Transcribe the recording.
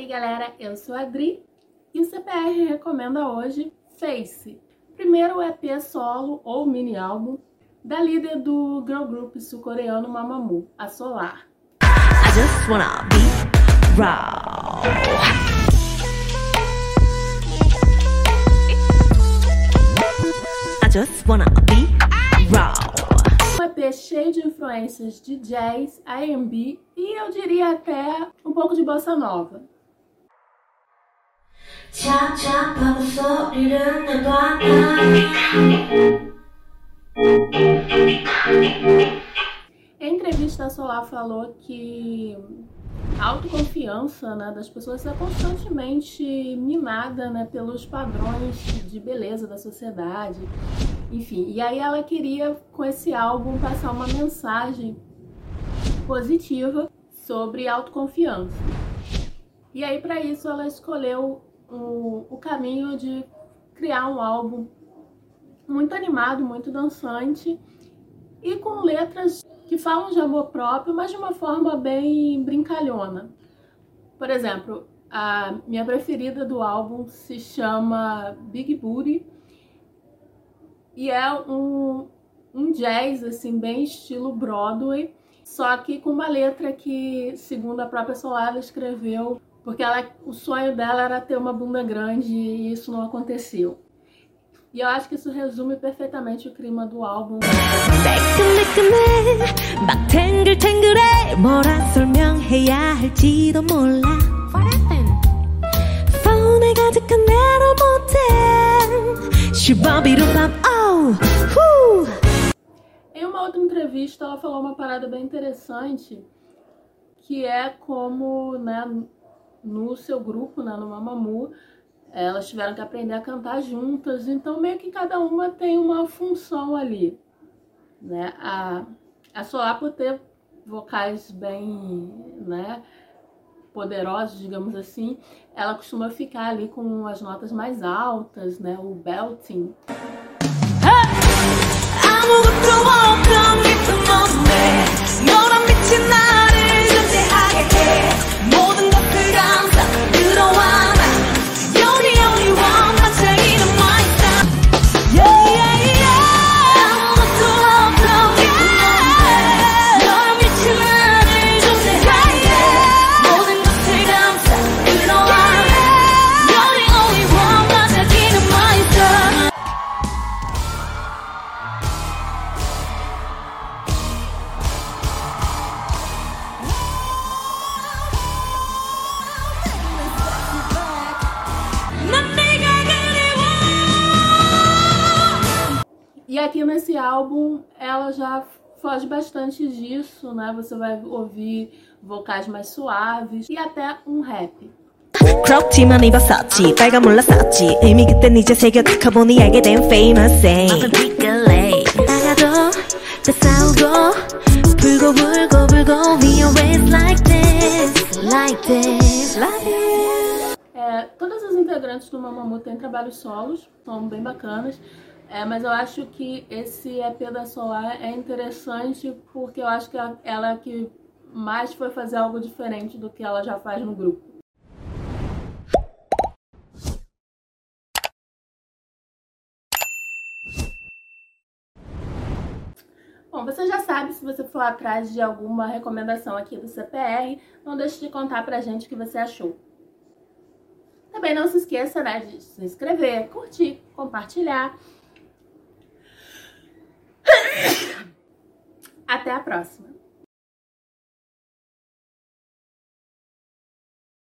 aí galera, eu sou a Adri e o CPR recomenda hoje Face, primeiro EP solo ou mini álbum da líder do girl group sul-coreano Mamamoo, a Solar. I just wanna be raw. I just wanna be raw. Um EP cheio de influências de jazz, R&B e eu diria até um pouco de bossa nova. Em entrevista, a Solar falou que a autoconfiança né, das pessoas é constantemente minada né, pelos padrões de beleza da sociedade. Enfim, e aí ela queria, com esse álbum, passar uma mensagem positiva sobre autoconfiança. E aí, para isso, ela escolheu o, o caminho de criar um álbum muito animado, muito dançante e com letras que falam de amor próprio, mas de uma forma bem brincalhona. Por exemplo, a minha preferida do álbum se chama Big Booty e é um, um jazz assim bem estilo Broadway, só que com uma letra que, segundo a própria Solar, ela escreveu porque ela, o sonho dela era ter uma bunda grande e isso não aconteceu. E eu acho que isso resume perfeitamente o clima do álbum. Em uma outra entrevista, ela falou uma parada bem interessante, que é como, né, no seu grupo, né, no Mamamoo, elas tiveram que aprender a cantar juntas, então meio que cada uma tem uma função ali, né? A, a Solar por ter vocais bem, né, poderosos, digamos assim, ela costuma ficar ali com as notas mais altas, né, o belting. E aqui nesse álbum ela já foge bastante disso, né? Você vai ouvir vocais mais suaves e até um rap. 그렇지만 입었었지 빨간 몰랐었지 이미 그땐 이제 새겨 가보니 알게 된 famous thing 나가도 다 싸우고 불고 불고 불고 we always like this like this like this é, todas as integrantes do Mamamoo têm trabalhos solos, são bem bacanas é, mas eu acho que esse EP da Solar é interessante porque eu acho que ela é que mais foi fazer algo diferente do que ela já faz no grupo. Bom, você já sabe, se você for atrás de alguma recomendação aqui do CPR, não deixe de contar pra gente o que você achou. Também não se esqueça né, de se inscrever, curtir, compartilhar. Até a próxima!